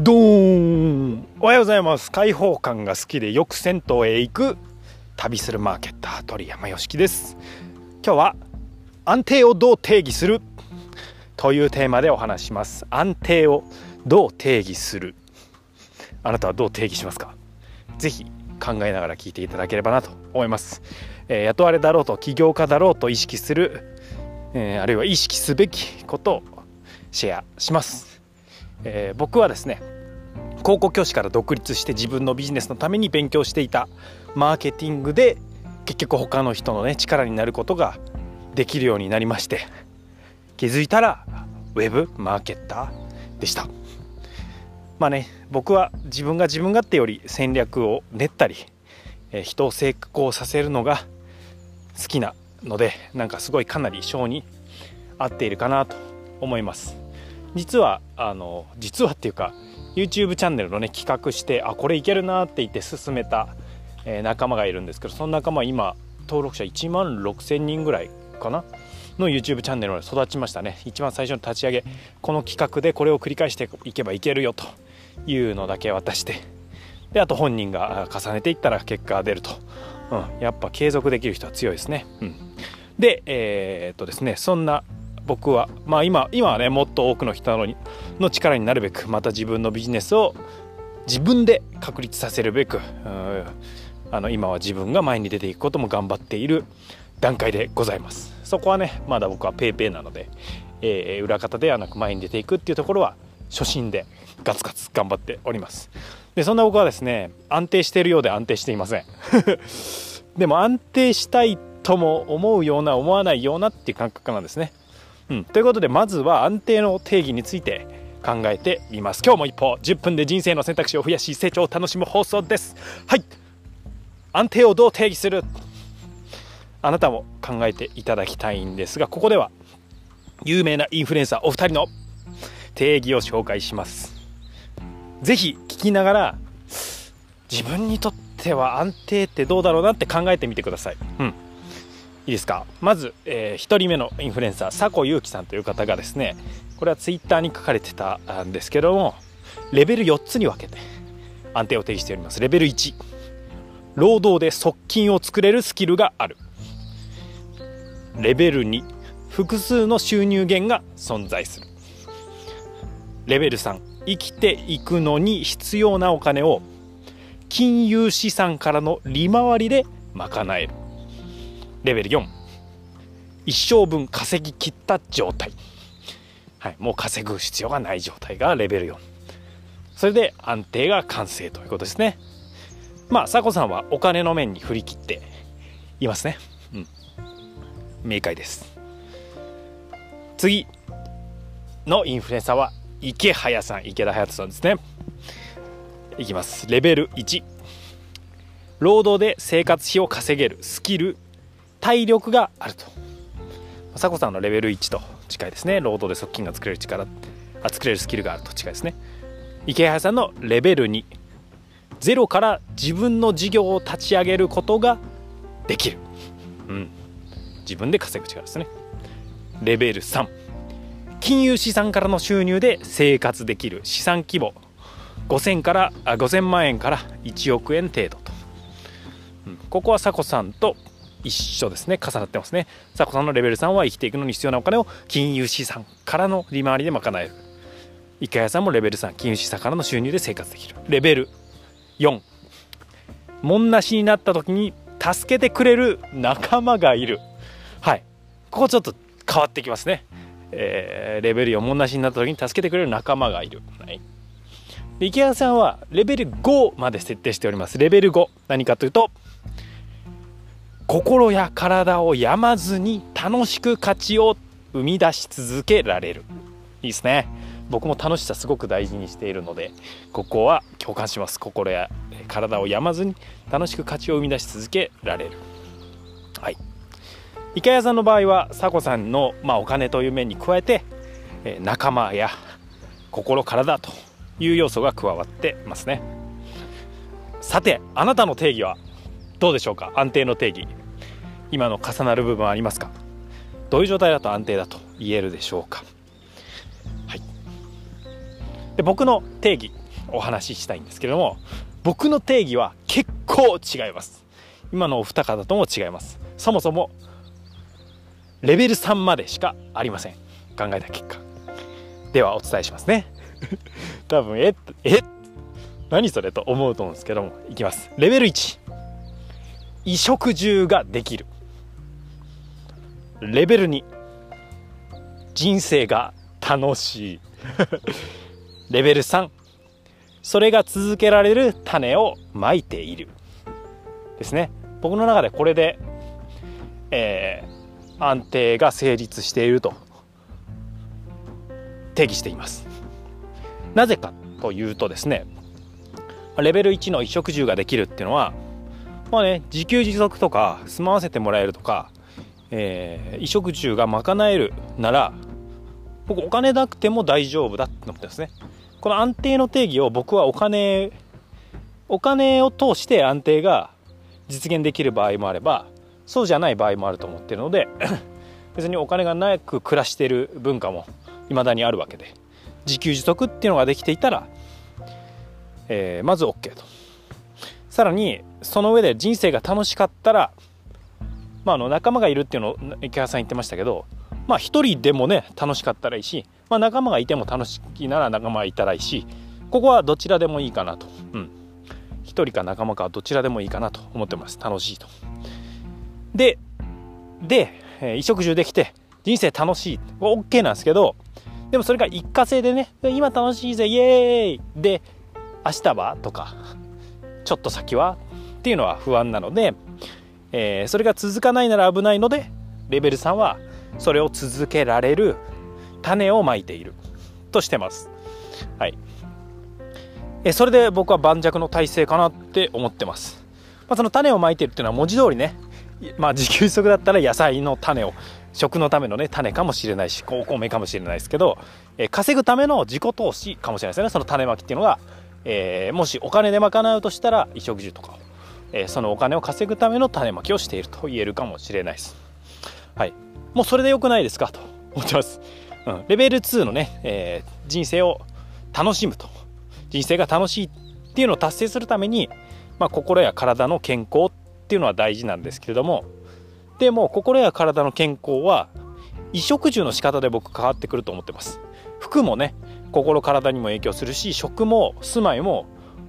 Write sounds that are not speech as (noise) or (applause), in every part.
ドーンおはようございます。開放感が好きでよく銭湯へ行く旅するマーケッター鳥山よしきです。今日は安定をどう定義する？というテーマでお話します。安定をどう定義する？あなたはどう定義しますか？ぜひ考えながら聞いていただければなと思います、えー、雇われだろうと起業家だろうと意識する、えー、あるいは意識すべきことをシェアします。えー、僕はですね高校教師から独立して自分のビジネスのために勉強していたマーケティングで結局他の人のね力になることができるようになりまして気づいたらウェブマーケッターでした。まあね僕は自分が自分がってより戦略を練ったり、え、人を成功させるのが好きなのでなんかすごいかなり性に合っているかなと思います。実はあの実はっていうか YouTube チャンネルのね企画してあこれいけるなって言って進めた、えー、仲間がいるんですけどその仲間今登録者1万6000人ぐらいかな？の YouTube チャンネルまで育ちましたね。一番最初の立ち上げこの企画でこれを繰り返していけばいけるよというのだけ渡してであと本人が重ねていったら結果が出ると、うん、やっぱ継続できる人は強いですね、うん、でえー、っとですねそんな僕は。まあ今今はねもっと多くの人のの力になるべくまた自分のビジネスを自分で確立させるべくあの今は自分が前に出ていくことも頑張っている段階でございます。そこはねまだ僕は PayPay なので、えー、裏方ではなく前に出ていくっていうところは初心でガツガツ頑張っております。でそんな僕はですね安定しているようで安定していません。(laughs) でも安定したいとも思うような思わないようなっていう感覚なんですね。うん、ということでまずは安定の定義について考えてみます。今日も一歩10分で人生の選択肢を増やし成長を楽しむ放送です。はい。安定をどう定義する？あなたも考えていただきたいんですがここでは有名なインフルエンサーお二人の定義を紹介します。是非聞きながら自分にとっては安定ってどうだろうなって考えてみてください。うん。いいですか？まず、えー、1人目のインフルエンサー佐古祐樹さんという方がですねこれはツイッターに書かれてたんですけどもレベル4つに分けて安定を定義しております。レベル1労働で側近を作れるスキルがある。レベル2複数の収入源が存在する。レベル3生きていくのに必要なお金を金融資産からの利回りで賄える。レベル4一生分稼ぎきった状態、はい、もう稼ぐ必要がない状態がレベル4それで安定が完成ということですね。まあ佐古さんはお金の面に振り切っていますね。うん。明快です。次のインフルエンサーは池早さん池田隼人さんですね。いきます。レベル1労働で生活費を稼げるスキル体力があると。佐古さんのレベル1と近いですね。労働で側近が作れる力あ作れるスキルがあると近いですね。池原さんのレベル2ゼロから自分の事業を立ち上げることができる、うん、自分で稼ぐ力ですね。レベル3金融資産からの収入で生活できる。資産規模。5000からあ5000万円から1億円程度と、うん、ここは佐古さんと一緒ですね。重なってますね。さこさんのレベル3は生きていくのに必要なお金を金融資産からの利回りで賄える。池谷さんもレベル3金融資産からの収入で生活できる。レベル4もんなしになった時に助けてくれる仲間がいる。はい。ここちょっと変わってきますね。えー、レベル4もんなしになった時に助けてくれる仲間がいる、はい、池谷さんはレベル5まで設定しております。レベル5何かというと心や体を病まずに楽しく価値を生み出し続けられる。いいですね。僕も楽しさすごく大事にしているのでここは共感します。心や体を病まずに楽しく価値を生み出し続けられる。はい。池谷さんの場合は佐古さんの、まあ、お金という面に加えて仲間や心体という要素が加わってますね。さてあなたの定義はどうでしょうか？安定の定義。今の重なる部分はありますか？どういう状態だと安定だと言えるでしょうか？はい。で僕の定義お話ししたいんですけれども僕の定義は結構違います。今のお二方とも違います。そもそもレベル3までしかありません。考えた結果。ではお伝えしますね。(laughs) 多分ええ何それと思うと思うんですけどもいきます。レベル1衣食住ができる。レベル2人生が楽しい。(laughs) レベル3それが続けられる種をまいている。ですね。僕の中でこれで、えー、安定が成立していると定義しています。なぜかというとですねレベル1の衣食住ができるっていうのはまあね自給自足とか住まわせてもらえるとか、えー、衣食住が賄えるなら僕お金なくても大丈夫だって思ってますね。この安定の定義を僕はお金お金を通して安定が実現できる場合もあればそうじゃない場合もあると思ってるので (coughs) 別にお金がなく暮らしてる文化も未だにあるわけで自給自足っていうのができていたら、えー、まず OK と。さらにその上で人生が楽しかったら、まあ、あの仲間がいるっていうのを池原さん言ってましたけどまあ一人でもね楽しかったらいいし、まあ、仲間がいても楽しいなら仲間がいたらいいしここはどちらでもいいかなと、うん、1人か仲間かどちらでもいいかなと思ってます。楽しいと。でで、えー、衣食住できて人生楽しい。OK なんですけどでもそれが一過性でね今楽しいぜイエーイ。で明日は？とかちょっと先は？っていうのは不安なので、えー、それが続かないなら危ないのでレベル3はそれを続けられる種をまいているとしてます。はい。えそれで僕は盤石の体制かなって思ってます、まあ、その種をまいてるっていうのは文字通りねまあ自給自足だったら野菜の種を食のためのね種かもしれないしお米かもしれないですけど、え稼ぐための自己投資かもしれないですよね。その種まきっていうのが、えー、もしお金で賄うとしたら衣食住とかを、え、そのお金を稼ぐための種まきをしていると言えるかもしれないです。はい。もうそれでよくないですかと思ってます、うん、レベル2のね、えー、人生を楽しむと。人生が楽しいっていうのを達成するために、まあ、心や体の健康っていうのは大事なんですけれども。でも心や体の健康は衣食住の仕方で僕変わってくると思ってます。服もね心体にも影響するし食も住まいも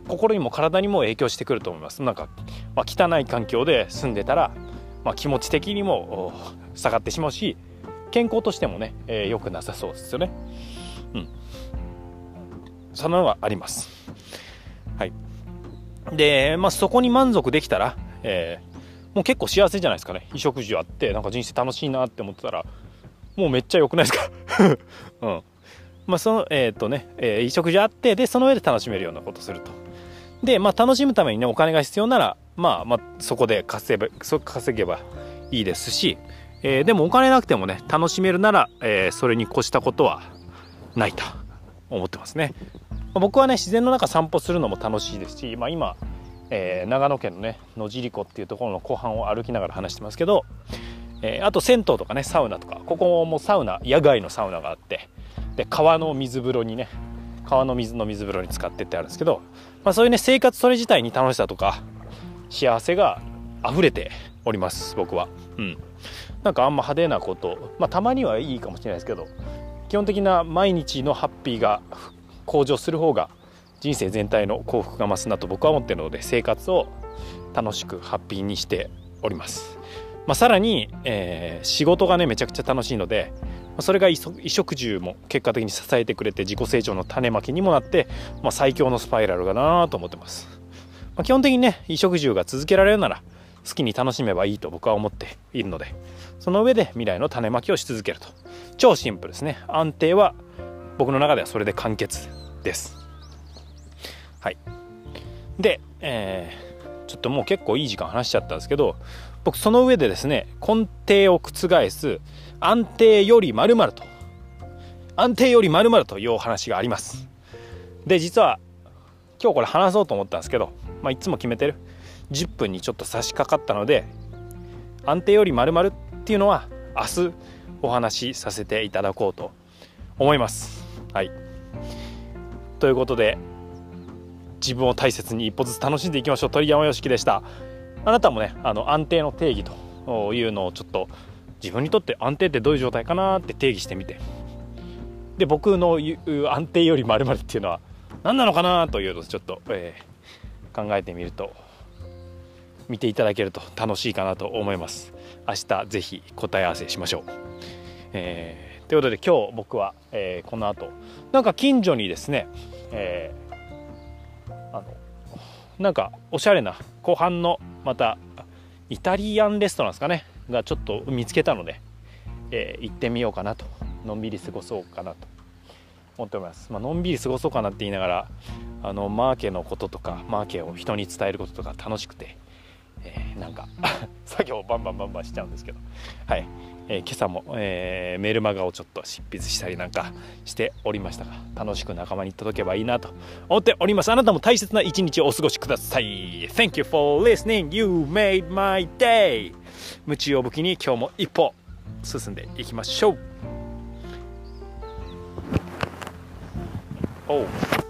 心にも体にも影響してくると思いますなんか、まあ、汚い環境で住んでたら、まあ、気持ち的にも下がってしまうし健康としてもね、えー、くなさそうですよねうんそののがあります。はい。で、まあ、そこに満足できたら、えー、もう結構幸せじゃないですかね。衣食住あって、なんか人生楽しいなって思ってたら、もうめっちゃ良くないですか？(laughs) うん。まあ、その、えっ、ー、とね、えー、衣食住あって、で、その上で楽しめるようなことすると。で、まあ、楽しむためにね、お金が必要なら、まあ、まあ、そこで稼げば、そ稼げばいいですし、えー、でもお金なくてもね、楽しめるなら、えー、それに越したことはないと思ってますね。僕はね自然の中散歩するのも楽しいですし、まあ、今、えー、長野県のね野尻湖っていうところの湖畔を歩きながら話してますけど、えー、あと銭湯とかねサウナとかここもサウナ野外のサウナがあってで川の水風呂にね川の水の水風呂に使ってってあるんですけど、まあ、そういうね生活それ自体に楽しさとか幸せが溢れております僕はうんなんかあんま派手なことまあたまにはいいかもしれないですけど基本的な毎日のハッピーが向上する方が人生全体の幸福が増すなと僕は思ってるので生活を楽しくハッピーにしております。まあ、さらに、えー、仕事がねめちゃくちゃ楽しいのでそれが衣食住も結果的に支えてくれて自己成長の種まきにもなって、まあ、最強のスパイラルかなと思ってます、まあ、基本的にね衣食住が続けられるなら好きに楽しめばいいと僕は思っているのでその上で未来の種まきをし続けると。超シンプルですね。安定は僕の中ではそれで完結です。はい。で、えー、ちょっともう結構いい時間話しちゃったんですけど僕その上でですね根底を覆す安定より〇〇と。安定より〇〇というお話があります。で実は今日これ話そうと思ったんですけど、まあ、いつも決めてる。10分にちょっと差し掛かったので安定より〇〇っていうのは明日お話しさせていただこうと思います。はい。ということで自分を大切に一歩ずつ楽しんでいきましょう。鳥山よしきでした。あなたもねあの安定の定義というのをちょっと自分にとって安定ってどういう状態かなって定義してみて。で僕の言う安定よりまるっていうのは何なのかなというのをちょっと、えー、考えてみると見ていただけると楽しいかなと思います。明日ぜひ答え合わせしましょう、えー、ということで今日僕は、えー、この後なんか近所にですね、えー、あのなんかおしゃれな後半のまたイタリアンレストランですかね。がちょっと見つけたので、えー、行ってみようかなと。のんびり過ごそうかなと。思っております、まあのんびり過ごそうかなって言いながらあのマーケのこととかマーケを人に伝えることとか楽しくて、えー、なんか (laughs) 作業をバンバンバンバンしちゃうんですけど。はい、えー、今朝も、えー、メールマガをちょっと執筆したりなんかしておりましたが楽しく仲間に届けばいいなと思っております。あなたも大切な一日をお過ごしください。Thank you for listening. You made my day. 夢中を武器に今日も一歩進んでいきましょう。Oh.